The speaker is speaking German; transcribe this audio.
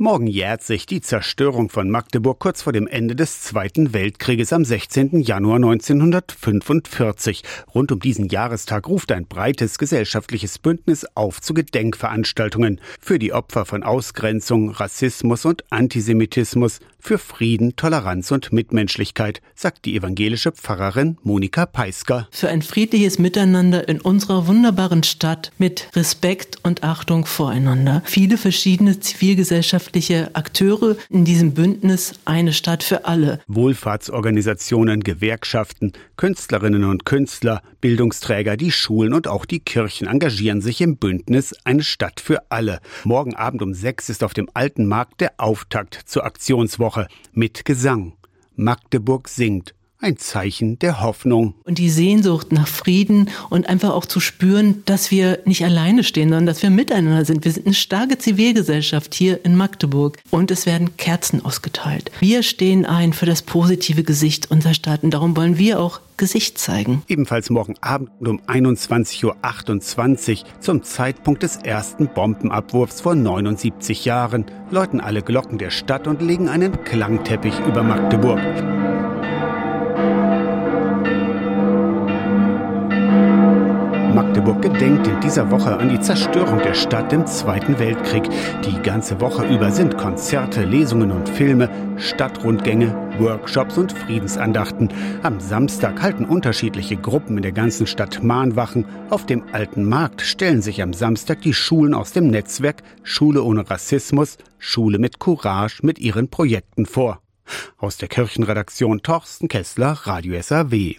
Morgen jährt sich die Zerstörung von Magdeburg kurz vor dem Ende des Zweiten Weltkrieges am 16. Januar 1945. Rund um diesen Jahrestag ruft ein breites gesellschaftliches Bündnis auf zu Gedenkveranstaltungen für die Opfer von Ausgrenzung, Rassismus und Antisemitismus, für Frieden, Toleranz und Mitmenschlichkeit, sagt die evangelische Pfarrerin Monika Peisker. Für ein friedliches Miteinander in unserer wunderbaren Stadt mit Respekt und Achtung voreinander. Viele verschiedene zivilgesellschaftliche Akteure in diesem Bündnis Eine Stadt für alle. Wohlfahrtsorganisationen, Gewerkschaften, Künstlerinnen und Künstler, Bildungsträger, die Schulen und auch die Kirchen engagieren sich im Bündnis Eine Stadt für alle. Morgen Abend um sechs ist auf dem Alten Markt der Auftakt zur Aktionswoche mit Gesang. Magdeburg singt ein Zeichen der Hoffnung. Und die Sehnsucht nach Frieden und einfach auch zu spüren, dass wir nicht alleine stehen, sondern dass wir miteinander sind. Wir sind eine starke Zivilgesellschaft hier in Magdeburg und es werden Kerzen ausgeteilt. Wir stehen ein für das positive Gesicht unserer Stadt und darum wollen wir auch Gesicht zeigen. Ebenfalls morgen Abend um 21.28 Uhr zum Zeitpunkt des ersten Bombenabwurfs vor 79 Jahren läuten alle Glocken der Stadt und legen einen Klangteppich über Magdeburg. Magdeburg gedenkt in dieser Woche an die Zerstörung der Stadt im Zweiten Weltkrieg. Die ganze Woche über sind Konzerte, Lesungen und Filme, Stadtrundgänge, Workshops und Friedensandachten. Am Samstag halten unterschiedliche Gruppen in der ganzen Stadt Mahnwachen. Auf dem Alten Markt stellen sich am Samstag die Schulen aus dem Netzwerk Schule ohne Rassismus, Schule mit Courage mit ihren Projekten vor. Aus der Kirchenredaktion Torsten Kessler, Radio SAW.